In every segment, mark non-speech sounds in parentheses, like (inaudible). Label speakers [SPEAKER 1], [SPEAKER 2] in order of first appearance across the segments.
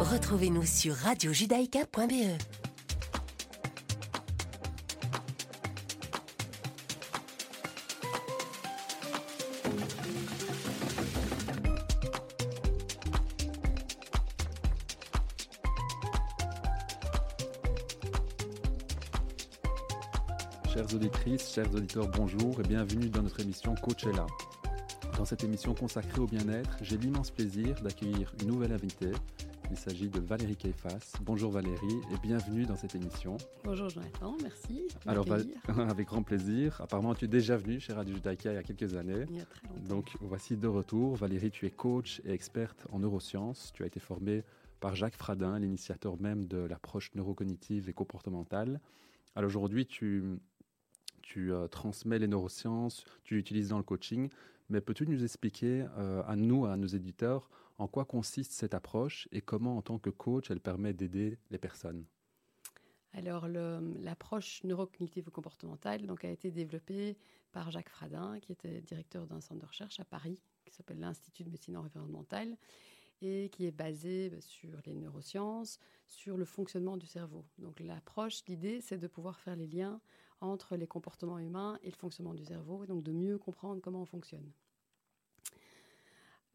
[SPEAKER 1] Retrouvez-nous sur radiojudaïka.be.
[SPEAKER 2] Chères auditrices, chers auditeurs, bonjour et bienvenue dans notre émission Coachella. Dans cette émission consacrée au bien-être, j'ai l'immense plaisir d'accueillir une nouvelle invitée. Il s'agit de Valérie Keifas. Bonjour Valérie et bienvenue dans cette émission.
[SPEAKER 3] Bonjour Jonathan, merci.
[SPEAKER 2] Alors, (laughs) avec grand plaisir. Apparemment, tu es déjà venu chez Radio Judaïka il y a quelques années.
[SPEAKER 3] Il y a très longtemps.
[SPEAKER 2] Donc, voici de retour. Valérie, tu es coach et experte en neurosciences. Tu as été formée par Jacques Fradin, l'initiateur même de l'approche neurocognitive et comportementale. Alors aujourd'hui, tu, tu euh, transmets les neurosciences, tu l'utilises dans le coaching, mais peux-tu nous expliquer euh, à nous, à nos éditeurs, en quoi consiste cette approche et comment, en tant que coach, elle permet d'aider les personnes?
[SPEAKER 3] Alors, l'approche neurocognitive comportementale a été développée par Jacques Fradin, qui était directeur d'un centre de recherche à Paris, qui s'appelle l'Institut de médecine environnementale, et qui est basé bah, sur les neurosciences, sur le fonctionnement du cerveau. Donc, l'approche, l'idée, c'est de pouvoir faire les liens entre les comportements humains et le fonctionnement du cerveau, et donc de mieux comprendre comment on fonctionne.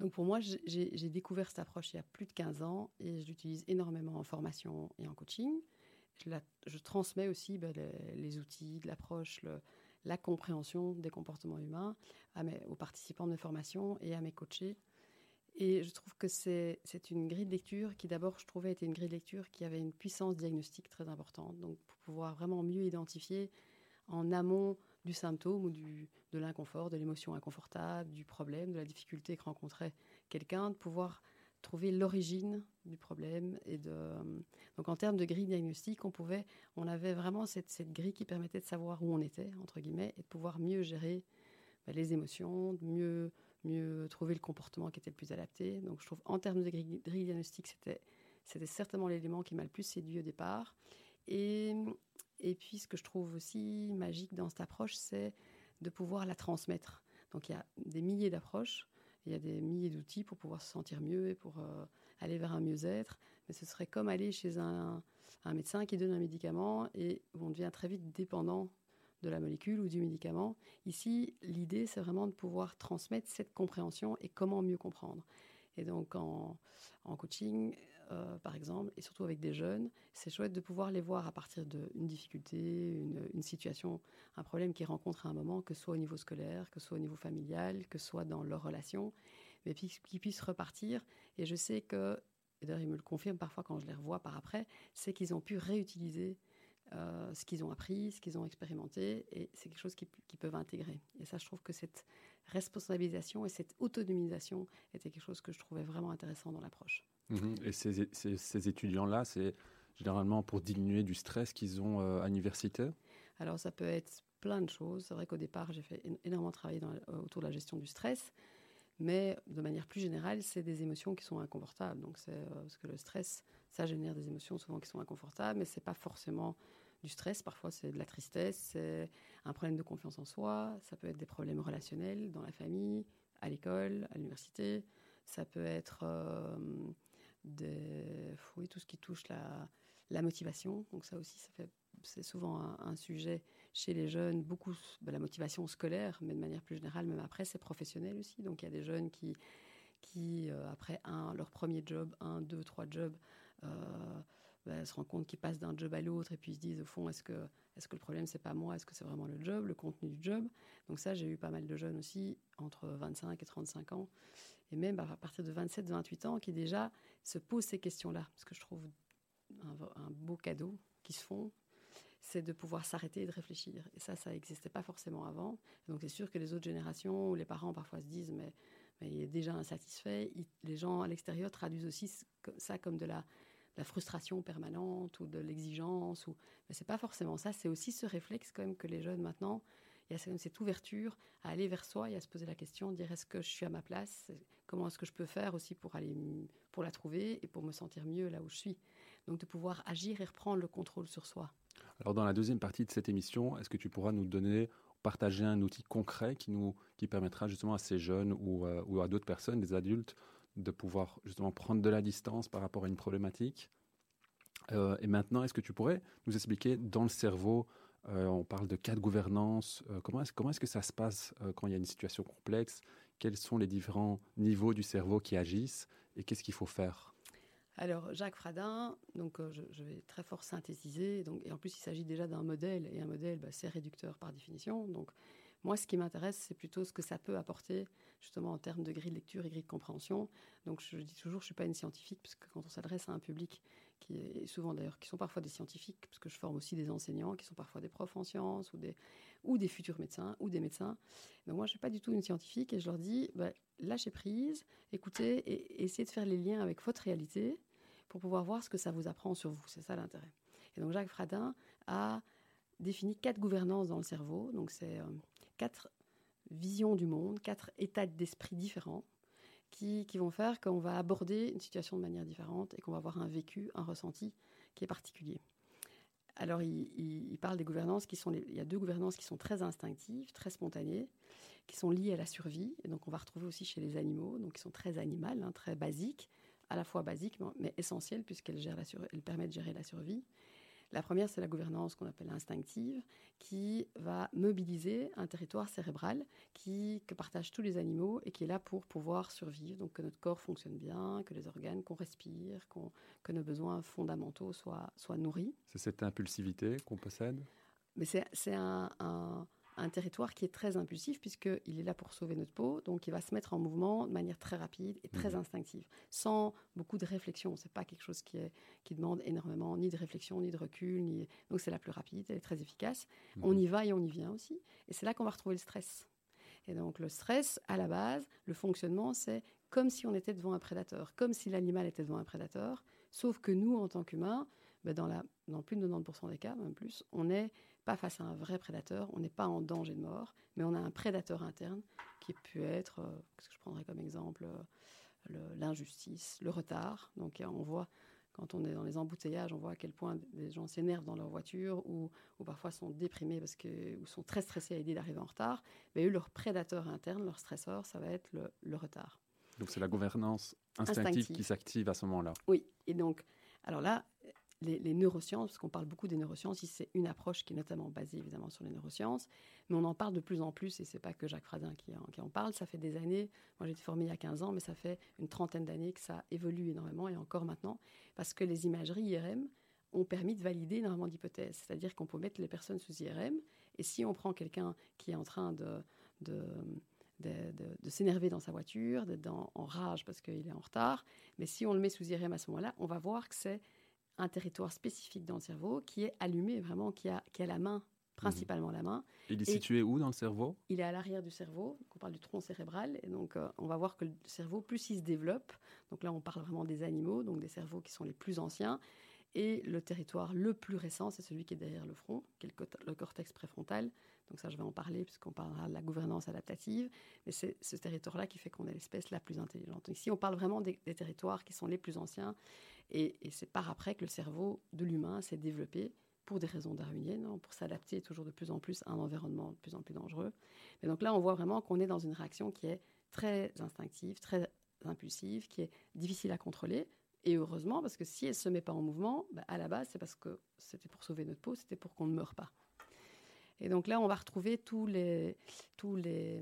[SPEAKER 3] Donc pour moi, j'ai découvert cette approche il y a plus de 15 ans et je l'utilise énormément en formation et en coaching. Je, transmets aussi ben, les, outils de l'approche, la compréhension des comportements humains aux participants de mes formations et à mes coachés. Et je trouve que c'est une grille de lecture qui d'abord, je trouvais, était une grille de lecture qui avait une puissance diagnostique très importante. Donc pour pouvoir vraiment mieux identifier en amont du symptôme ou de l'inconfort, de l'émotion inconfortable, du problème, de la difficulté que rencontrait quelqu'un, de pouvoir trouver l'origine du problème. Et de... Donc en termes de grille diagnostique, on, pouvait, on avait vraiment cette, grille qui permettait de savoir où on était, entre guillemets, et de pouvoir mieux gérer ben, les émotions, de mieux, trouver le comportement qui était le plus adapté. Donc je trouve en termes de grille, grille diagnostique, c'était, c'était certainement l'élément qui m'a le plus séduit au départ. Et, et puis ce que je trouve aussi magique dans cette approche, c'est de pouvoir la transmettre. Donc il y a des milliers d'approches, il y a des milliers d'outils pour pouvoir se sentir mieux et pour euh, aller vers un mieux-être. Mais ce serait comme aller chez un, médecin qui donne un médicament et on devient très vite dépendant de la molécule ou du médicament. Ici, l'idée, c'est vraiment de pouvoir transmettre cette compréhension et comment mieux comprendre. Et donc en coaching, euh, par exemple, et surtout avec des jeunes, c'est chouette de pouvoir les voir à partir d'une difficulté, une, situation, un problème qu'ils rencontrent à un moment, que ce soit au niveau scolaire, que ce soit au niveau familial, que ce soit dans leur relation, mais puis qu'ils puissent repartir. Et je sais que, et d'ailleurs ils me le confirment parfois quand je les revois par après, c'est qu'ils ont pu réutiliser euh, ce qu'ils ont appris, ce qu'ils ont expérimenté, et c'est quelque chose qu'ils peuvent intégrer. Et ça, je trouve que cette responsabilisation et cette autonomisation était quelque chose que je trouvais vraiment intéressant dans l'approche.
[SPEAKER 2] Mhm. Et ces, ces- ces étudiants-là, c'est généralement pour diminuer du stress qu'ils ont euh, à l'université?
[SPEAKER 3] Alors, ça peut être plein de choses. C'est vrai qu'au départ, j'ai fait énormément travailler dans, euh, autour de la gestion du stress. Mais de manière plus générale, c'est des émotions qui sont inconfortables. Donc, c'est euh, parce que le stress, ça génère des émotions souvent qui sont inconfortables, mais c'est pas forcément du stress. Parfois, c'est de la tristesse, c'est un problème de confiance en soi. Ça peut être des problèmes relationnels dans la famille, à l'école, à l'université. Ça peut être euh, des, oui, tout ce qui touche la, la motivation. Donc ça aussi, c'est souvent un, sujet chez les jeunes, beaucoup ben, la motivation scolaire, mais de manière plus générale, même après, c'est professionnel aussi. Donc il y a des jeunes qui, qui euh, après un, leur premier job, un, deux, trois jobs, euh, ben, se rendent compte qu'ils passent d'un job à l'autre et puis ils se disent au fond, est-ce que, est-ce que le problème c'est pas moi, est-ce que c'est vraiment le job, le contenu du job? Donc ça, j'ai eu pas mal de jeunes aussi, entre 25 et 35 ans, et même à partir de 27, 28 ans, qui déjà se posent ces questions-là, parce que je trouve un, beau cadeau qui se font, c'est de pouvoir s'arrêter et de réfléchir. Et ça, ça n'existait pas forcément avant. Donc c'est sûr que les autres générations, les parents parfois se disent, mais, il est déjà insatisfait, les gens à l'extérieur traduisent aussi ce- ça comme de la, la frustration permanente ou de l'exigence. Ou... Mais c'est pas forcément ça, c'est aussi ce réflexe quand même que les jeunes maintenant, il y a cette ouverture à aller vers soi et à se poser la question, dire est-ce que je suis à ma place Comment est-ce que je peux faire aussi pour, aller, pour la trouver et pour me sentir mieux là où je suis Donc de pouvoir agir et reprendre le contrôle sur soi.
[SPEAKER 2] Alors dans la deuxième partie de cette émission, est-ce que tu pourras nous donner partager un outil concret qui, nous, qui permettra justement à ces jeunes ou, euh, ou à d'autres personnes, des adultes, de pouvoir justement prendre de la distance par rapport à une problématique. Euh, et maintenant, est-ce que tu pourrais nous expliquer dans le cerveau, euh, on parle de cas de gouvernance, comment est-ce comment est que ça se passe quand il y a une situation complexe? Quels sont les différents niveaux du cerveau qui agissent et qu'est-ce qu'il faut faire?
[SPEAKER 3] Alors, Jacques Fradin, donc, je, vais très fort synthétiser. Donc, et en plus, il s'agit déjà d'un modèle, et un modèle, bah, c'est réducteur par définition. Donc, moi, ce qui m'intéresse, c'est plutôt ce que ça peut apporter, justement, en termes de grille de lecture et grille de compréhension. Donc, je dis toujours, je ne suis pas une scientifique, parce que quand on s'adresse à un public qui est souvent d'ailleurs, qui sont parfois des scientifiques, parce que je forme aussi des enseignants qui sont parfois des profs en sciences ou des, ou des futurs médecins ou des médecins. Donc, moi, je ne suis pas du tout une scientifique et je leur dis, bah, lâchez prise, écoutez et essayez de faire les liens avec votre réalité pour pouvoir voir ce que ça vous apprend sur vous. C'est ça l'intérêt. Et donc, Jacques Fradin a défini quatre gouvernances dans le cerveau. Donc, c'est euh, quatre visions du monde, quatre états d'esprit différents qui, vont faire qu'on va aborder une situation de manière différente et qu'on va avoir un vécu, un ressenti qui est particulier. Alors, il, parle des gouvernances qui sont... il y a deux gouvernances qui sont très instinctives, très spontanées, qui sont liées à la survie. Et donc, on va retrouver aussi chez les animaux, donc qui sont très animales, hein, très basiques, à la fois basiques, mais essentielles, puisqu'elles permettent de gérer la survie. La première, c'est la gouvernance qu'on appelle instinctive, qui va mobiliser un territoire cérébral qui, que partagent tous les animaux et qui est là pour pouvoir survivre. Donc que notre corps fonctionne bien, que les organes, qu'on respire, que nos besoins fondamentaux soient, soient nourris.
[SPEAKER 2] C'est cette impulsivité qu'on possède?
[SPEAKER 3] Mais c'est un un territoire qui est très impulsif puisqu'il est là pour sauver notre peau, donc il va se mettre en mouvement de manière très rapide et très mhm. instinctive, sans beaucoup de réflexion. C'est pas quelque chose qui, est, qui demande énormément ni de réflexion, ni de recul, ni... donc c'est la plus rapide, elle est très efficace. Mhm. On y va et on y vient aussi, et c'est là qu'on va retrouver le stress. Et donc le stress, à la base, le fonctionnement, c'est comme si on était devant un prédateur, comme si l'animal était devant un prédateur, sauf que nous, en tant qu'humains, ben dans, la, dans plus de 90% des cas, même plus, on est pas face à un vrai prédateur, on n'est pas en danger de mort, mais on a un prédateur interne qui peut être, euh, qu'est-ce que je prendrais comme exemple, euh, l'injustice, le, retard. Donc on voit, quand on est dans les embouteillages, on voit à quel point des gens s'énervent dans leur voiture ou, ou, parfois sont déprimés parce que, ou sont très stressés à l'idée d'arriver en retard. Mais eux, leur prédateur interne, leur stresseur, ça va être le, retard.
[SPEAKER 2] Donc c'est la gouvernance instinctive. qui s'active à ce moment-là.
[SPEAKER 3] Oui, et donc, alors là, les, neurosciences, parce qu'on parle beaucoup des neurosciences, c'est une approche qui est notamment basée évidemment sur les neurosciences, mais on en parle de plus en plus, et c'est pas que Jacques Fradin qui en, qui en, parle, ça fait des années, moi j'ai été formée il y a 15 ans, mais ça fait une trentaine d'années que ça évolue énormément, et encore maintenant, parce que les imageries IRM ont permis de valider énormément d'hypothèses, c'est-à-dire qu'on peut mettre les personnes sous IRM, et si on prend quelqu'un qui est en train de, de de, s'énerver dans sa voiture, d'être en rage parce qu'il est en retard. Mais si on le met sous IRM à ce moment-là, on va voir que c'est un territoire spécifique dans le cerveau qui est allumé vraiment, qui a, qui a la main, principalement la main.
[SPEAKER 2] Il est situé où dans le cerveau?
[SPEAKER 3] Il est à l'arrière du cerveau, on parle du tronc cérébral, et donc euh, on va voir que le cerveau, plus il se développe, donc là on parle vraiment des animaux, donc des cerveaux qui sont les plus anciens, et le territoire le plus récent, c'est celui qui est derrière le front, qui est le, cortex préfrontal. Donc ça, je vais en parler puisqu'on parlera de la gouvernance adaptative. Mais c'est ce territoire-là qui fait qu'on est l'espèce la plus intelligente. Ici, on parle vraiment des, territoires qui sont les plus anciens et, c'est par après que le cerveau de l'humain s'est développé pour des raisons darwiniennes, hein, pour s'adapter toujours de plus en plus à un environnement de plus en plus dangereux. Et donc là, on voit vraiment qu'on est dans une réaction qui est très instinctive, très impulsive, qui est difficile à contrôler. Et heureusement, parce que si elle ne se met pas en mouvement, bah, à la base, c'est parce que c'était pour sauver notre peau, c'était pour qu'on ne meure pas. Et donc là, on va retrouver tous les, tous les,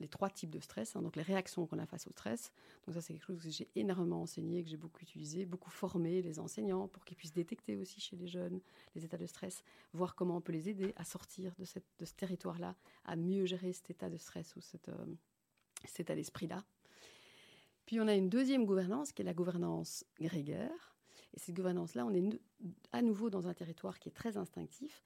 [SPEAKER 3] les trois types de stress, hein, donc les réactions qu'on a face au stress. Donc ça, c'est quelque chose que j'ai énormément enseigné, que j'ai beaucoup utilisé, beaucoup formé les enseignants pour qu'ils puissent détecter aussi chez les jeunes les états de stress, voir comment on peut les aider à sortir de, cette, de ce territoire-là, à mieux gérer cet état de stress ou cette, euh, cet état d'esprit-là. Puis on a une deuxième gouvernance qui est la gouvernance grégaire. Et cette gouvernance-là, on est à nouveau dans un territoire qui est très instinctif,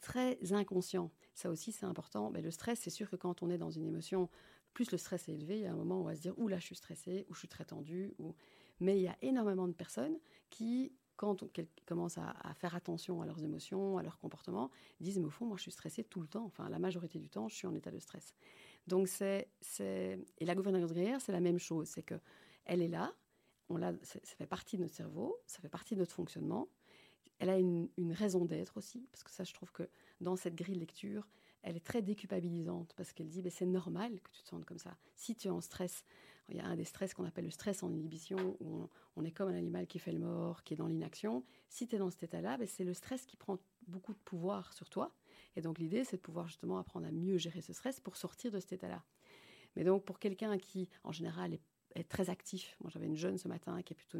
[SPEAKER 3] très inconscient. Ça aussi, c'est important. Mais le stress, c'est sûr que quand on est dans une émotion, plus le stress est élevé, il y a un moment où on va se dire, ouh là, je suis stressé, ou je suis très tendu. Ou... Mais il y a énormément de personnes qui, quand on commence à, faire attention à leurs émotions, à leur comportement, disent, mais au fond, moi, je suis stressé tout le temps. Enfin, la majorité du temps, je suis en état de stress. Donc, c'est... Et la gouvernance grégaire, c'est la même chose. C'est que elle est là, on l'a, ça fait partie de notre cerveau, ça fait partie de notre fonctionnement elle a une, raison d'être aussi, parce que ça, je trouve que dans cette grille lecture, elle est très déculpabilisante parce qu'elle dit, ben, c'est normal que tu te sentes comme ça. Si tu es en stress, il y a un des stress qu'on appelle le stress en inhibition, où on, est comme un animal qui fait le mort, qui est dans l'inaction. Si tu es dans cet état-là, ben, c'est le stress qui prend beaucoup de pouvoir sur toi. Et donc l'idée, c'est de pouvoir justement apprendre à mieux gérer ce stress pour sortir de cet état-là. Mais donc pour quelqu'un qui, en général, est, très actif, moi j'avais une jeune ce matin qui est plutôt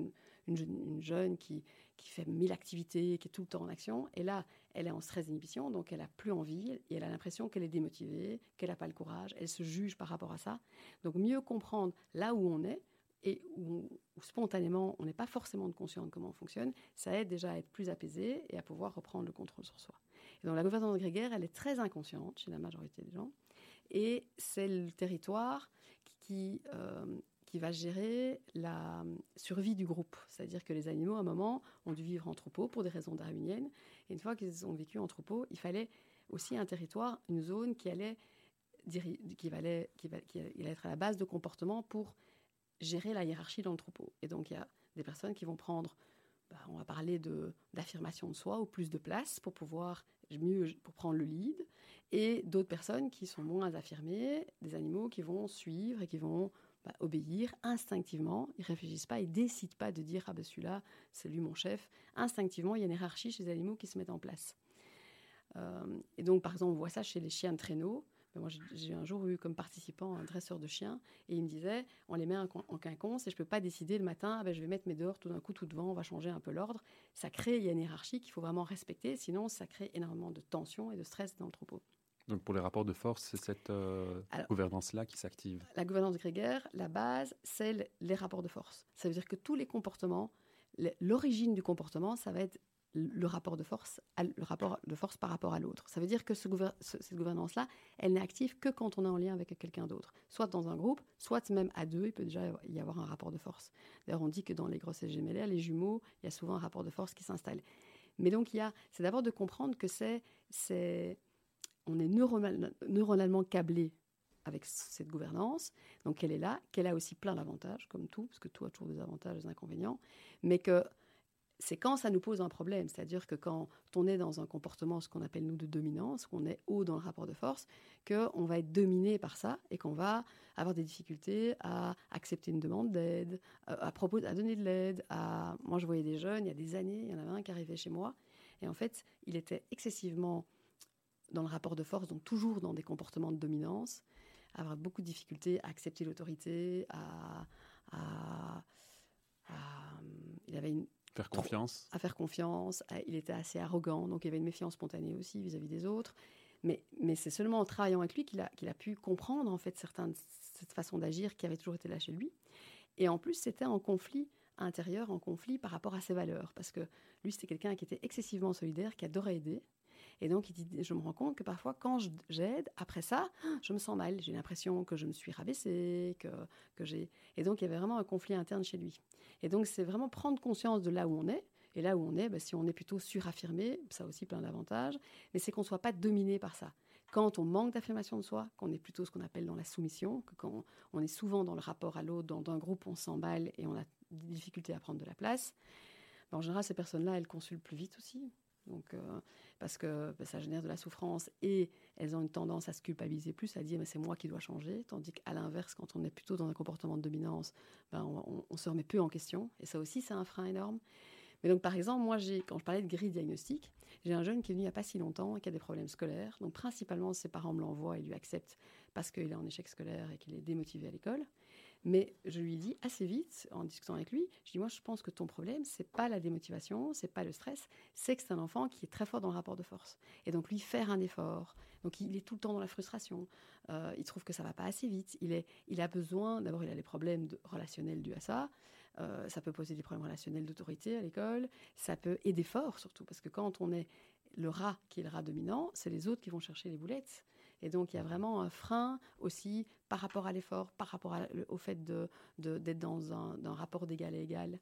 [SPEAKER 3] une, jeune, qui, qui, fait mille activités, qui est tout le temps en action, et là, elle est en stress d'inhibition, donc elle a plus envie, et elle a l'impression qu'elle est démotivée, qu'elle n'a pas le courage, elle se juge par rapport à ça. Donc mieux comprendre là où on est, et où, spontanément on n'est pas forcément conscient de comment on fonctionne, ça aide déjà à être plus apaisé et à pouvoir reprendre le contrôle sur soi. Et donc la gouvernance grégaire, elle est très inconsciente chez la majorité des gens. Et c'est le territoire qui, euh, qui va gérer la survie du groupe. C'est-à-dire que les animaux, à un moment, ont dû vivre en troupeau pour des raisons darwiniennes. Et une fois qu'ils ont vécu en troupeau, il fallait aussi un territoire, une zone qui allait, qui allait, qui, qui allait être à la base de comportement pour gérer la hiérarchie dans le troupeau. Et donc, il y a des personnes qui vont prendre, bah, on va parler d'affirmation de, de soi ou plus de place pour pouvoir mieux pour prendre le lead, et d'autres personnes qui sont moins affirmées, des animaux qui vont suivre et qui vont bah, obéir instinctivement. Ils réfléchissent pas, ils décident pas de dire ah ben celui-là c'est lui mon chef. Instinctivement, il y a une hiérarchie chez les animaux qui se met en place. Euh, et donc par exemple, on voit ça chez les chiens de traîneau. Moi, j'ai un jour eu comme participant un dresseur de chiens et il me disait on les met en, quinconce et je peux pas décider le matin, ah ben, je vais mettre mes dehors tout d'un coup, tout devant, on va changer un peu l'ordre. Ça crée, il y a une hiérarchie qu'il faut vraiment respecter, sinon ça crée énormément de tension et de stress dans le troupeau.
[SPEAKER 2] Donc pour les rapports de force, c'est cette euh, gouvernance-là qui s'active
[SPEAKER 3] La gouvernance grégaire, la base, c'est les rapports de force. Ça veut dire que tous les comportements, l'origine du comportement, ça va être le rapport de force, le rapport de force par rapport à l'autre. Ça veut dire que cette gouvernance-là, elle n'est active que quand on est en lien avec quelqu'un d'autre, soit dans un groupe, soit même à deux, il peut déjà y avoir un rapport de force. D'ailleurs, on dit que dans les grossesses gémellaires, les jumeaux, il y a souvent un rapport de force qui s'installe. Mais donc, il y a, c'est d'abord de comprendre que c'est, on est neuronalement câblé avec cette gouvernance, donc qu'elle est là, qu'elle a aussi plein d'avantages, comme tout, parce que tout a toujours des avantages et des inconvénients, mais que c'est quand ça nous pose un problème, c'est-à-dire que quand on est dans un comportement, ce qu'on appelle nous de dominance, qu'on est haut dans le rapport de force, qu'on va être dominé par ça et qu'on va avoir des difficultés à accepter une demande d'aide, euh, à, proposer, à donner de l'aide. À... Moi, je voyais des jeunes, il y a des années, il y en avait un qui arrivait chez moi, et en fait, il était excessivement dans le rapport de force, donc toujours dans des comportements de dominance, avoir beaucoup de difficultés à accepter l'autorité, à, il avait une
[SPEAKER 2] Faire confiance.
[SPEAKER 3] À faire confiance. il était assez arrogant, donc il y avait une méfiance spontanée aussi vis-à-vis des autres. Mais, mais c'est seulement en travaillant avec lui qu'il a, qu'il a pu comprendre en fait certaines, cette façon d'agir qui avait toujours été là chez lui. Et en plus, c'était en conflit intérieur, en conflit par rapport à ses valeurs. Parce que lui, c'était quelqu'un qui était excessivement solidaire, qui adorait aider. Et donc, il dit, je me rends compte que parfois, quand j'aide, après ça, je me sens mal. J'ai l'impression que je me suis rabaissée, que, que j'ai... Et donc, il y avait vraiment un conflit interne chez lui. Et donc, c'est vraiment prendre conscience de là où on est. Et là où on est, bah, si on est plutôt suraffirmé, ça aussi plein d'avantages, mais c'est qu'on ne soit pas dominé par ça. Quand on manque d'affirmation de soi, qu'on est plutôt ce qu'on appelle dans la soumission, que quand on est souvent dans le rapport à l'autre, dans un groupe, on s'emballe et on a des difficultés à prendre de la place, bah, en général, ces personnes-là, elles consultent plus vite aussi. Donc, euh, parce que bah, ça génère de la souffrance et elles ont une tendance à se culpabiliser plus, à dire mais c'est moi qui dois changer, tandis qu'à l'inverse, quand on est plutôt dans un comportement de dominance, ben, on, se remet peu en question et ça aussi c'est un frein énorme. Mais donc par exemple, moi j'ai quand je parlais de grille diagnostique, j'ai un jeune qui est venu il n'y a pas si longtemps et qui a des problèmes scolaires. Donc principalement ses parents me l'envoient et lui acceptent parce qu'il est en échec scolaire et qu'il est démotivé à l'école. Mais je lui dis assez vite, en discutant avec lui, je dis moi je pense que ton problème c'est pas la démotivation, c'est pas le stress, c'est que c'est un enfant qui est très fort dans le rapport de force. Et donc lui faire un effort, donc il est tout le temps dans la frustration, euh, il trouve que ça va pas assez vite, il, est, il a besoin, d'abord il a des problèmes relationnels dus à ça, euh, ça peut poser des problèmes relationnels d'autorité à l'école, ça peut aider fort surtout, parce que quand on est le rat qui est le rat dominant, c'est les autres qui vont chercher les boulettes. Et donc, il y a vraiment un frein aussi par rapport à l'effort, par rapport au fait d'être de, dans un, rapport d'égal à égal.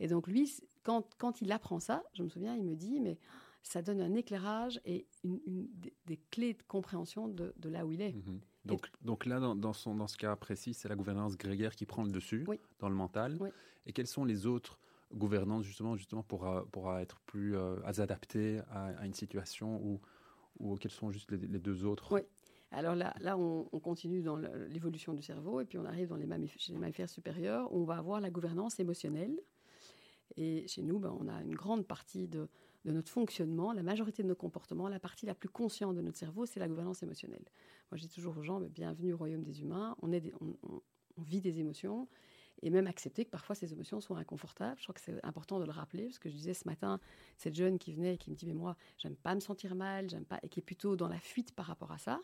[SPEAKER 3] Et donc, lui, quand, quand il apprend ça, je me souviens, il me dit, mais ça donne un éclairage et une, des, clés de compréhension de, là où il est. Mhm.
[SPEAKER 2] Donc, donc là, dans, son, dans ce cas précis, c'est la gouvernance grégaire qui prend le dessus dans le mental. Et quelles sont les autres gouvernances justement, justement pour, pour être plus euh, adaptées à, à, une situation où ou quels sont juste les, deux autres
[SPEAKER 3] Oui. Alors là, là on, continue dans l'évolution du cerveau et puis on arrive dans les chez les mammifères supérieurs où on va avoir la gouvernance émotionnelle. Et chez nous, ben, on a une grande partie de, notre fonctionnement, la majorité de nos comportements, la partie la plus consciente de notre cerveau, c'est la gouvernance émotionnelle. Moi, je dis toujours aux gens, bienvenue au royaume des humains, on vit des émotions et même accepter que parfois ces émotions sont inconfortables. Je crois que c'est important de le rappeler parce que je disais ce matin, cette jeune qui venait et qui me dit mais moi j'aime pas me sentir mal, j'aime pas et qui est plutôt dans la fuite par rapport à ça.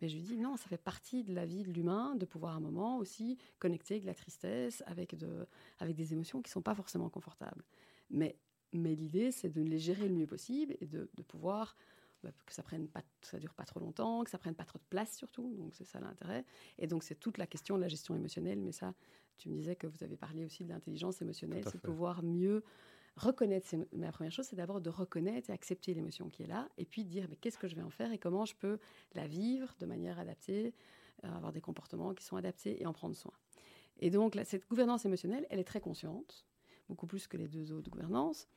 [SPEAKER 3] Mais je lui dis non, ça fait partie de la vie de l'humain de pouvoir à un moment aussi connecter avec la tristesse, avec, de, avec des émotions qui sont pas forcément confortables. Mais, mais l'idée c'est de les gérer le mieux possible et de, de pouvoir bah, que ça prenne pas, ça dure pas trop longtemps, que ça prenne pas trop de place surtout. Donc c'est ça l'intérêt. Et donc c'est toute la question de la gestion émotionnelle. Mais ça, tu me disais que vous avez parlé aussi de l'intelligence émotionnelle, c'est de pouvoir mieux reconnaître. Mais la première chose, c'est d'abord de reconnaître et accepter l'émotion qui est là, et puis dire mais qu'est-ce que je vais en faire et comment je peux la vivre de manière adaptée, euh, avoir des comportements qui sont adaptés et en prendre soin. Et donc cette gouvernance émotionnelle, elle est très consciente, beaucoup plus que les deux autres gouvernances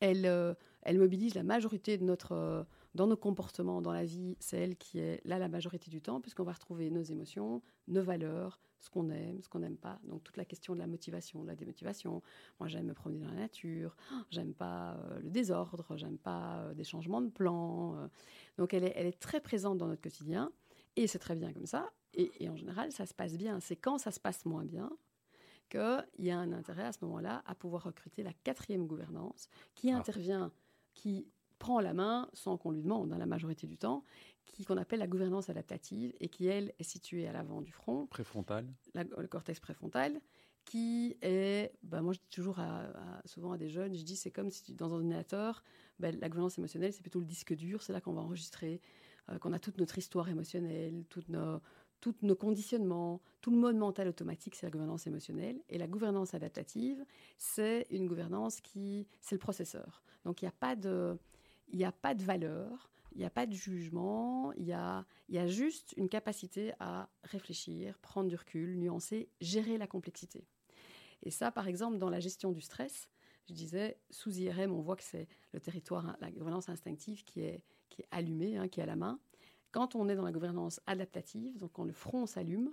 [SPEAKER 3] elle, euh, mobilise la majorité de notre, euh, dans nos comportements, dans la vie, c'est elle qui est là la majorité du temps, puisqu'on va retrouver nos émotions, nos valeurs, ce qu'on aime, ce qu'on n'aime pas. Donc toute la question de la motivation, de la démotivation. Moi, j'aime me promener dans la nature, j'aime pas euh, le désordre, j'aime pas des changements de plan. donc elle est, elle est très présente dans notre quotidien, et c'est très bien comme ça. Et, et en général, ça se passe bien. C'est quand ça se passe moins bien, qu'il y a un intérêt à ce moment-là à pouvoir recruter la quatrième gouvernance qui ah. intervient, qui prend la main sans qu'on lui demande, dans hein, la majorité du temps, qui qu'on appelle la gouvernance adaptative et qui, elle, est située à l'avant du front.
[SPEAKER 2] Préfrontal.
[SPEAKER 3] le cortex préfrontal, qui est, ben moi je dis toujours souvent à des jeunes, je dis c'est comme si dans un ordinateur, ben, la gouvernance émotionnelle c'est plutôt le disque dur, c'est là qu'on va enregistrer, euh, qu'on a toute notre histoire émotionnelle, toutes nos, tous nos conditionnements, tout le mode mental automatique, c'est la gouvernance émotionnelle. Et la gouvernance adaptative, c'est une gouvernance qui, c'est le processeur. Donc il n'y a pas de, il a pas de valeur, il n'y a pas de jugement, il y a, y a juste une capacité à réfléchir, prendre du recul, nuancer, gérer la complexité. Et ça, par exemple, dans la gestion du stress, je disais, sous IRM, on voit que c'est le territoire, la gouvernance instinctive qui est, qui est allumée, hein, qui est à la main. Quand on est dans la gouvernance adaptative, donc quand le front s'allume,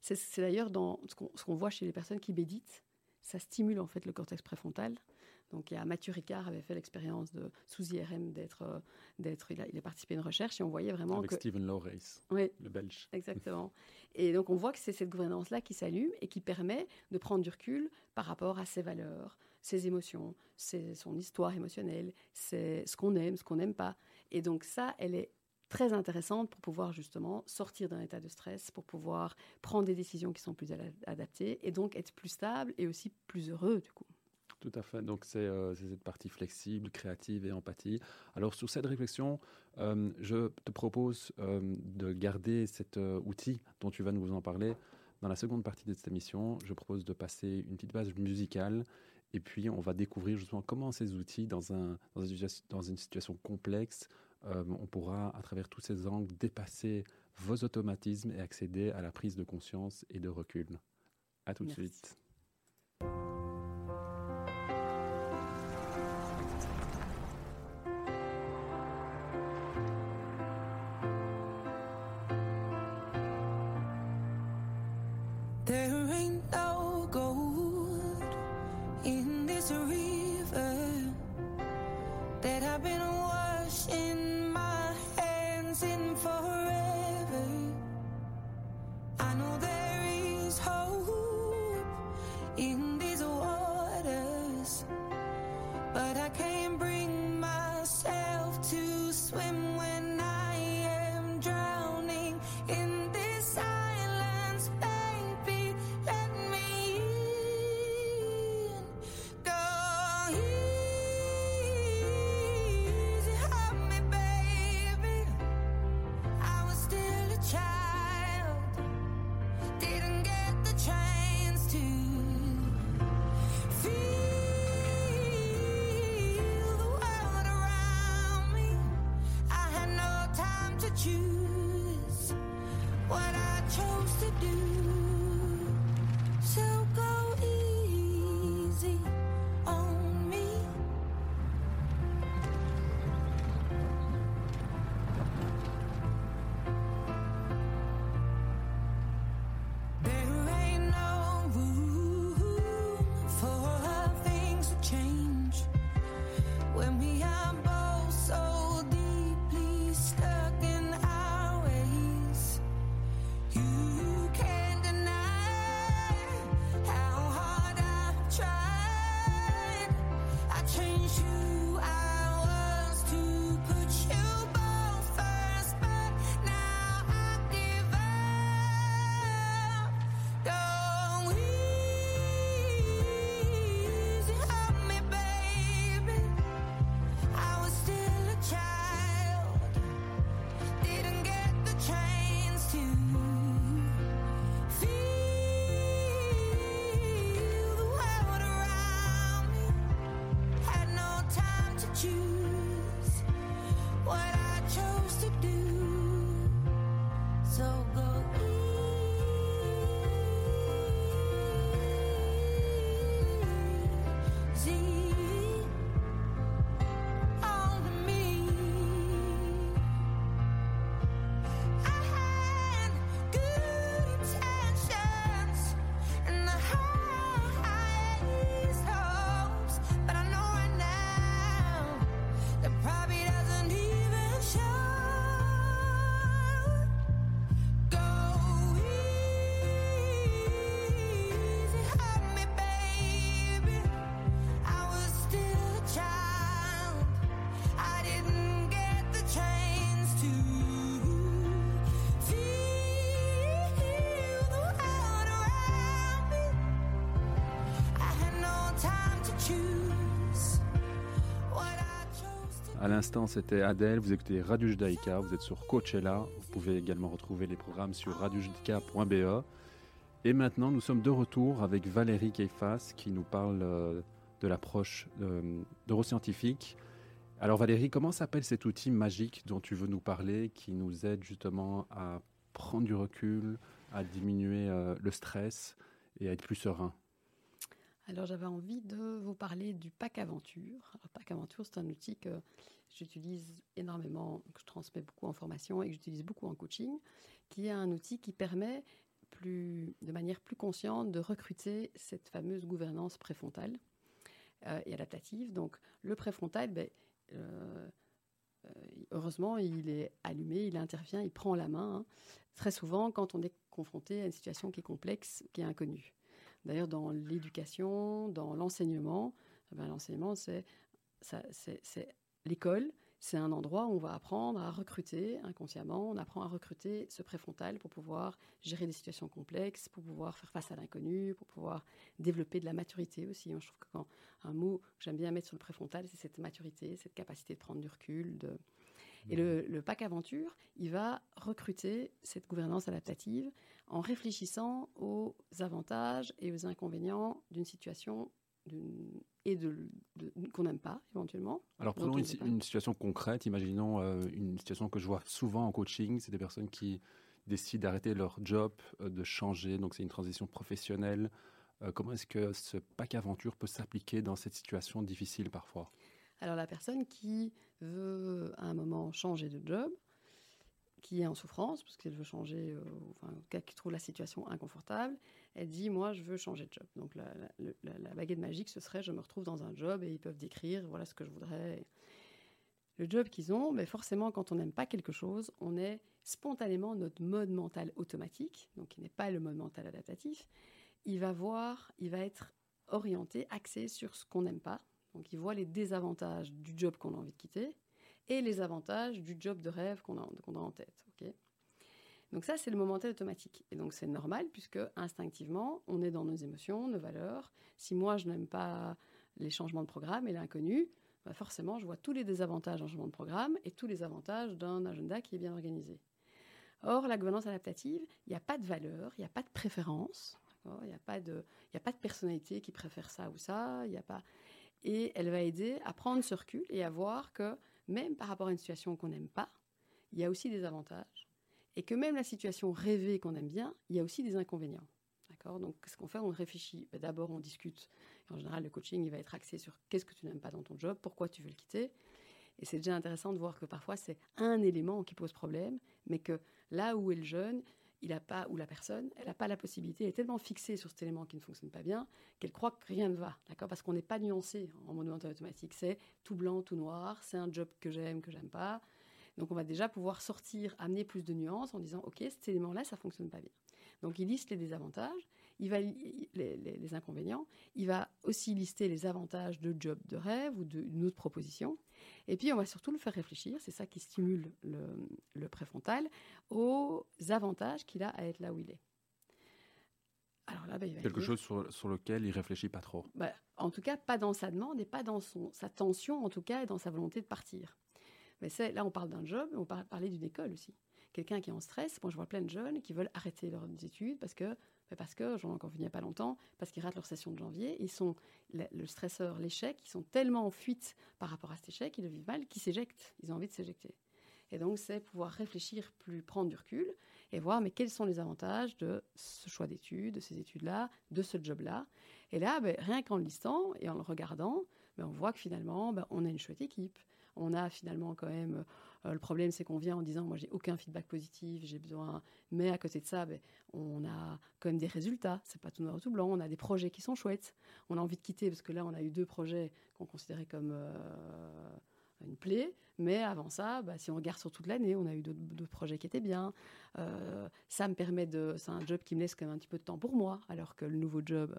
[SPEAKER 3] c'est d'ailleurs dans ce qu'on voit chez les personnes qui méditent, ça stimule en fait le cortex préfrontal. Donc, il y a Mathieu Ricard avait fait l'expérience de sous IRM d'être, euh, d'être, il a, il a, participé à une recherche et on voyait vraiment
[SPEAKER 2] avec
[SPEAKER 3] que
[SPEAKER 2] Stephen Lawrence,
[SPEAKER 3] oui,
[SPEAKER 2] le Belge.
[SPEAKER 3] Exactement. et donc, on voit que c'est cette gouvernance-là qui s'allume et qui permet de prendre du recul par rapport à ses valeurs, ses émotions, ses, son histoire émotionnelle, c'est ce qu'on aime, ce qu'on n'aime pas. Et donc, ça, elle est très intéressante pour pouvoir justement sortir d'un état de stress, pour pouvoir prendre des décisions qui sont plus adaptées et donc être plus stable et aussi plus heureux du coup.
[SPEAKER 2] Tout à fait. Donc euh, c'est cette partie flexible, créative et empathie. Alors sur cette réflexion, euh, je te propose euh, de garder cet outil dont tu vas nous en parler dans la seconde partie de cette émission. Je propose de passer une petite base musicale et puis on va découvrir justement comment ces outils dans, un, dans une situation complexe on pourra, à travers tous ces angles, dépasser vos automatismes et accéder à la prise de conscience et de recul. À tout de suite. There ain't no. to do. À l'instant, c'était Adèle. Vous écoutez Radio Judaïka. Vous êtes sur Coachella. Vous pouvez également retrouver les programmes sur radiojudaïka.be. Et maintenant, nous sommes de retour avec Valérie Keifas qui nous parle euh, de l'approche euh, neuroscientifique. Alors Valérie, comment s'appelle cet outil magique dont tu veux nous parler qui nous aide justement à prendre du recul, à diminuer euh, le stress et à être plus serein?
[SPEAKER 3] Alors j'avais envie de vous parler du pack aventure. Alors, pack aventure, c'est un outil que j'utilise énormément, que je transmets beaucoup en formation et que j'utilise beaucoup en coaching, qui est un outil qui permet de manière plus consciente de recruter cette fameuse gouvernance préfrontale euh, et adaptative. Donc le préfrontal, ben, euh, euh, heureusement, il est allumé, il intervient, il prend la main. Hein. très souvent, quand on est confronté à une situation qui est complexe, qui est inconnue. D'ailleurs, dans l'éducation, dans l'enseignement, eh ben, l'enseignement, c'est l'école, c'est un endroit où on va apprendre à recruter inconsciemment, on apprend à recruter ce préfrontal pour pouvoir gérer des situations complexes, pour pouvoir faire face à l'inconnu, pour pouvoir développer de la maturité aussi. Je trouve que quand un mot que j'aime bien mettre sur le préfrontal, c'est cette maturité, cette capacité de prendre du recul. De... Et le, le pack aventure, il va recruter cette gouvernance adaptative en réfléchissant aux avantages et aux inconvénients d'une situation et de, qu'on n'aime pas éventuellement.
[SPEAKER 2] Alors prenons une, situation concrète, imaginons euh, une situation que je vois souvent en coaching, c'est des personnes qui décident d'arrêter leur job, euh, de changer, donc c'est une transition professionnelle. Euh, comment est-ce que ce pack aventure peut s'appliquer dans cette situation difficile parfois?
[SPEAKER 3] Alors la personne qui veut à un moment changer de job, qui est en souffrance, parce qu'elle veut changer, enfin, qui trouve la situation inconfortable, elle dit Moi, je veux changer de job. Donc, la, baguette magique, ce serait Je me retrouve dans un job et ils peuvent décrire voilà ce que je voudrais. Le job qu'ils ont, mais forcément, quand on n'aime pas quelque chose, on est spontanément notre mode mental automatique, donc qui n'est pas le mode mental adaptatif. Il va voir, il va être orienté, axé sur ce qu'on n'aime pas. Donc, il voit les désavantages du job qu'on a envie de quitter et les avantages du job de rêve qu'on a, en tête. Donc ça, c'est le momental automatique. Et donc c'est normal puisque instinctivement, on est dans nos émotions, nos valeurs. Si moi, je n'aime pas les changements de programme et l'inconnu, bah forcément, je vois tous les désavantages d'un changement de programme et tous les avantages d'un agenda qui est bien organisé. Or, la gouvernance adaptative, il n'y a pas de valeur, il n'y a pas de préférence, il n'y a, pas de, a pas de personnalité qui préfère ça ou ça, il n'y a pas... Et elle va aider à prendre ce recul et à voir que même par rapport à une situation qu'on n'aime pas, il y a aussi des avantages. Et que même la situation rêvée qu'on aime bien, il y a aussi des inconvénients. D'accord? Donc, ce qu'on fait, on réfléchit. Ben, d'abord, on discute. En général, le coaching, va être axé sur qu'est-ce que tu n'aimes pas dans ton job, pourquoi tu veux le quitter? Et c'est déjà intéressant de voir que parfois, c'est un élément qui pose problème, mais que là où est le jeune, il a pas, ou la personne, elle n'a pas la possibilité, elle est tellement fixée sur cet élément qui ne fonctionne pas bien, qu'elle croit que rien ne va, d'accord? Parce qu'on n'est pas nuancé en mode automatique. C'est tout blanc, tout noir, c'est un job que j'aime, que j'aime pas. Donc on va déjà pouvoir sortir, amener plus de nuances en disant, OK, cet élément-là, ça fonctionne pas bien. Donc il liste les désavantages, il va les, les, inconvénients, il va aussi lister les avantages de job de rêve ou d'une autre proposition. Et puis on va surtout le faire réfléchir, c'est ça qui stimule le, le préfrontal, aux avantages qu'il a à être là où il est.
[SPEAKER 2] Alors là, bah, il va Quelque chose sur, sur, lequel il réfléchit pas trop.
[SPEAKER 3] Bah, en tout cas, pas dans sa demande et pas dans son, sa tension, en tout cas, et dans sa volonté de partir. Là, on parle d'un job, mais on parle parler d'une école aussi. Quelqu'un qui est en stress, moi je vois plein de jeunes qui veulent arrêter leurs études parce que parce que, j'en ai encore vu il n'y a pas longtemps, parce qu'ils ratent leur session de janvier, ils sont, le, stresseur, l'échec, ils sont tellement en fuite par rapport à cet échec, ils le vivent mal, qu'ils s'éjectent, ils ont envie de s'éjecter. Et donc, c'est pouvoir réfléchir plus, prendre du recul et voir, mais quels sont les avantages de ce choix d'études, de ces études-là, de ce job-là. Et là, ben, rien qu'en le listant et en le regardant, ben, on voit que finalement, ben, on a une chouette équipe. On a finalement quand même euh, le problème, c'est qu'on vient en disant, moi, j'ai aucun feedback positif, j'ai besoin. Mais à côté de ça, ben, on a quand même des résultats. C'est pas tout noir ou tout blanc. On a des projets qui sont chouettes. On a envie de quitter parce que là, on a eu deux projets qu'on considérait comme euh, une plaie. Mais avant ça, bah, si on regarde sur toute l'année, on a eu d'autres projets qui étaient bien. Euh, ça me permet de. C'est un job qui me laisse quand même un petit peu de temps pour moi, alors que le nouveau job.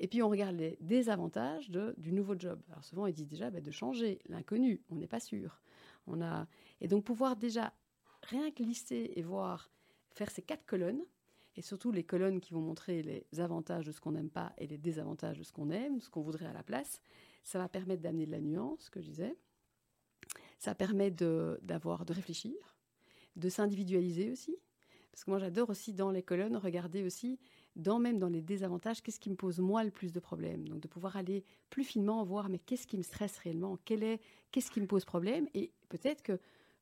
[SPEAKER 3] Et puis on regarde les désavantages du nouveau job. Alors souvent ils disent déjà bah, de changer l'inconnu, on n'est pas sûr. On a et donc pouvoir déjà rien que lister et voir faire ces quatre colonnes et surtout les colonnes qui vont montrer les avantages de ce qu'on n'aime pas et les désavantages de ce qu'on aime, ce qu'on voudrait à la place, ça va permettre d'amener de la nuance, que je disais. Ça permet d'avoir, de réfléchir, de s'individualiser aussi. Parce que moi, j'adore aussi dans les colonnes regarder aussi, dans, même dans les désavantages, qu'est-ce qui me pose moi le plus de problèmes? Donc de pouvoir aller plus finement voir, mais qu'est-ce qui me stresse réellement? Quel est, Qu'est-ce qui me pose problème? Et peut-être que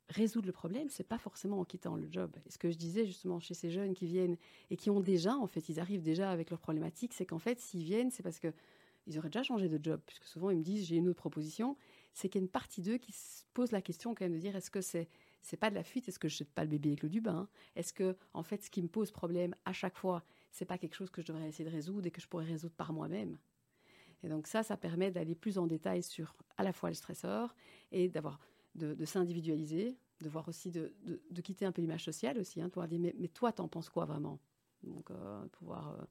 [SPEAKER 3] résoudre le problème, c'est pas forcément en quittant le job. Et ce que je disais justement chez ces jeunes qui viennent et qui ont déjà, en fait, ils arrivent déjà avec leurs problématiques, c'est qu'en fait, s'ils viennent, c'est parce que ils auraient déjà changé de job, puisque souvent ils me disent j'ai une autre proposition. C'est qu'il y a une partie d'eux qui se pose la question quand même de dire est-ce que c'est c'est pas de la fuite, est-ce que je jette pas le bébé avec l'eau du bain? Est-ce que en fait ce qui me pose problème à chaque fois, c'est pas quelque chose que je devrais essayer de résoudre et que je pourrais résoudre par moi-même Et donc ça, ça permet d'aller plus en détail sur à la fois le stresseur et d'avoir de, de s'individualiser, de voir aussi de, de, de quitter un peu l'image sociale aussi. Hein, pouvoir dire mais, mais toi t'en penses quoi vraiment? Donc euh, pouvoir euh,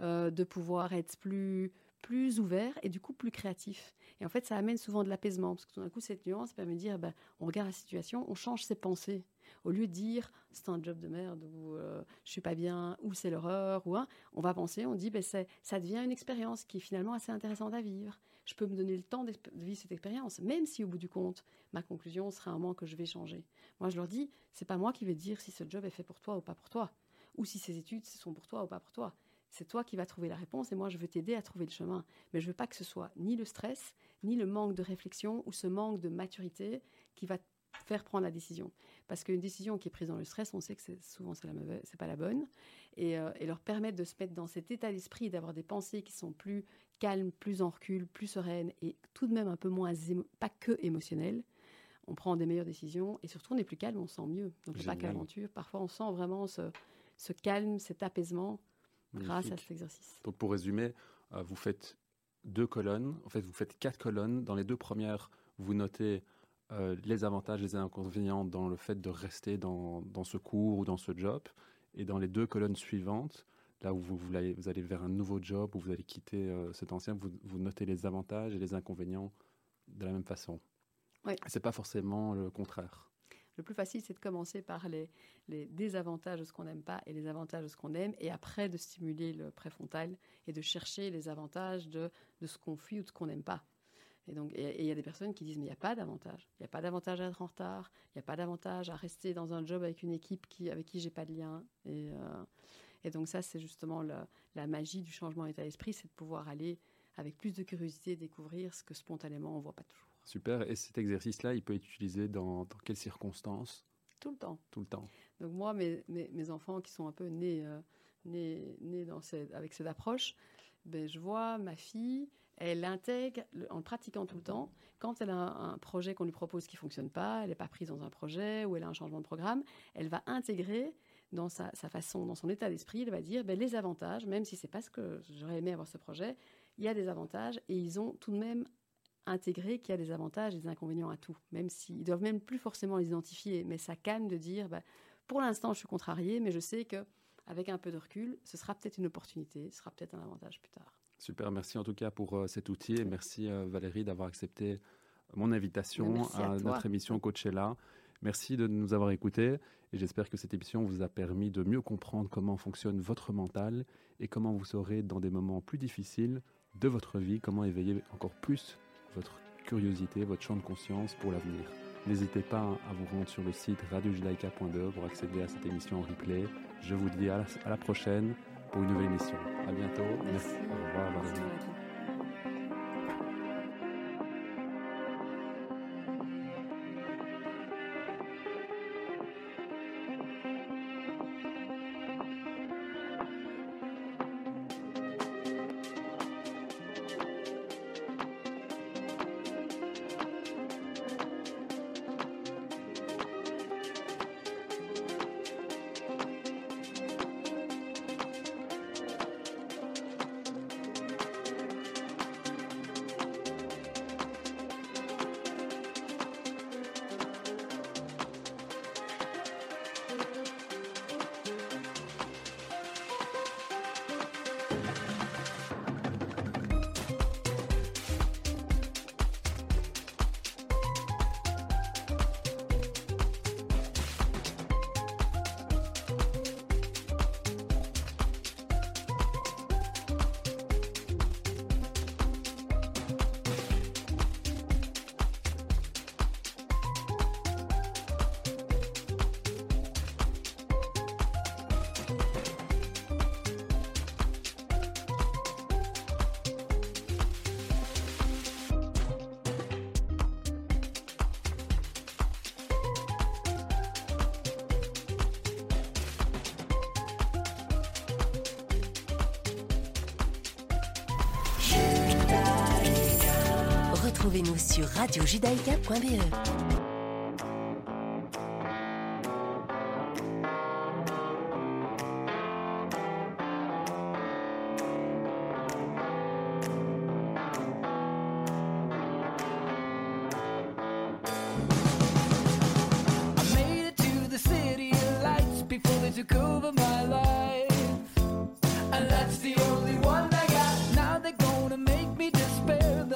[SPEAKER 3] euh, de pouvoir être plus plus ouvert et du coup plus créatif. Et en fait, ça amène souvent de l'apaisement, parce que tout d'un coup, cette nuance permet de dire, ben, on regarde la situation, on change ses pensées. Au lieu de dire, c'est un job de merde, ou euh, je suis pas bien, ou c'est l'horreur, ou hein, on va penser, on dit, ben, ça devient une expérience qui est finalement assez intéressante à vivre. Je peux me donner le temps de vivre cette expérience, même si au bout du compte, ma conclusion sera un moment que je vais changer. Moi, je leur dis, c'est pas moi qui vais dire si ce job est fait pour toi ou pas pour toi, ou si ces études sont pour toi ou pas pour toi c'est toi qui vas trouver la réponse et moi je veux t'aider à trouver le chemin. Mais je veux pas que ce soit ni le stress, ni le manque de réflexion ou ce manque de maturité qui va faire prendre la décision. Parce qu'une décision qui est prise dans le stress, on sait que c'est souvent c'est la mauvaise, c'est pas la bonne. Et, euh, et, leur permettre de se mettre dans cet état d'esprit, d'avoir des pensées qui sont plus calmes, plus en recul, plus sereines et tout de même un peu moins pas que émotionnelles. On prend des meilleures décisions et surtout on est plus calme, on se sent mieux. Donc pas qu'aventure. Parfois on sent vraiment ce, ce calme, cet apaisement grâce à cet exercice.
[SPEAKER 2] Donc pour résumer, euh, vous faites deux colonnes, en fait vous faites quatre colonnes. Dans les deux premières, vous notez euh, les avantages, les inconvénients dans le fait de rester dans, dans, ce cours ou dans ce job. Et dans les deux colonnes suivantes, là où vous, vous, allez, vous allez, vers un nouveau job, où vous allez quitter euh, cet ancien, vous, vous, notez les avantages et les inconvénients de la même façon.
[SPEAKER 3] Oui.
[SPEAKER 2] C'est pas forcément le contraire.
[SPEAKER 3] Le plus facile, c'est de commencer par les, désavantages de ce qu'on n'aime pas et les avantages de ce qu'on aime, et après de stimuler le préfrontal et de chercher les avantages de, ce qu'on fuit ou de ce qu'on n'aime pas. Et donc, il y a des personnes qui disent mais il n'y a pas d'avantage. Il n'y a pas d'avantage à être en retard. Il n'y a pas d'avantage à rester dans un job avec une équipe qui, avec qui j'ai pas de lien. Et, euh, donc ça, c'est justement la magie du changement d'état d'esprit, c'est de pouvoir aller avec plus de curiosité découvrir ce que spontanément on voit pas toujours.
[SPEAKER 2] Super. Et cet exercice-là, il peut être utilisé dans, dans, quelles circonstances?
[SPEAKER 3] Tout le temps.
[SPEAKER 2] Tout le temps.
[SPEAKER 3] Donc moi, mes, mes, mes enfants qui sont un peu nés, euh, nés, nés dans cette, avec cette approche, ben, je vois ma fille, elle intègre, en le pratiquant tout le temps, quand elle a un, un projet qu'on lui propose qui ne fonctionne pas, elle n'est pas prise dans un projet ou elle a un changement de programme, elle va intégrer dans sa, sa façon, dans son état d'esprit, elle va dire ben, les avantages, même si ce n'est pas ce que j'aurais aimé avoir ce projet, il y a des avantages et ils ont tout de même intégrer qu'il y a des avantages et des inconvénients à tout, même s'ils doivent même plus forcément les identifier. Mais ça calme de dire, bah, pour l'instant, je suis contrarié, mais je sais que avec un peu de recul, ce sera peut-être une opportunité, ce sera peut-être un avantage plus tard.
[SPEAKER 2] Super, merci en tout cas pour euh, cet outil et merci euh, Valérie d'avoir accepté mon invitation à, à notre émission Coachella. Merci de nous avoir écoutés et j'espère que cette émission vous a permis de mieux comprendre comment fonctionne votre mental et comment vous saurez dans des moments plus difficiles de votre vie, comment éveiller encore plus votre curiosité, votre champ de conscience pour l'avenir. N'hésitez pas à vous rendre sur le site radiojudaïka.de pour accéder à cette émission en replay. Je vous dis à la, prochaine pour une nouvelle émission. À bientôt.
[SPEAKER 3] Merci. Merci.
[SPEAKER 2] Au revoir.
[SPEAKER 1] Retrouvez-nous sur
[SPEAKER 4] radiojudaica.be.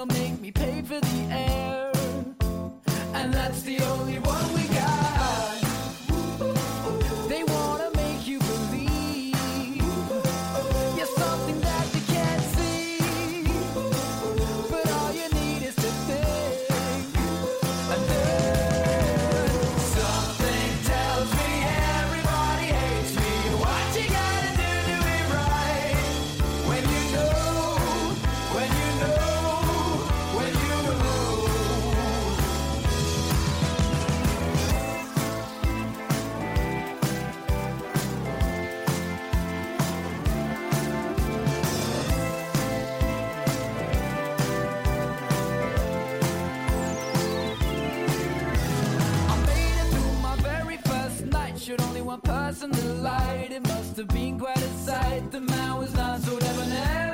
[SPEAKER 4] they'll make me pay for the air. And that's the only way. in the light. It must have been quite a sight. The man was not so debonair.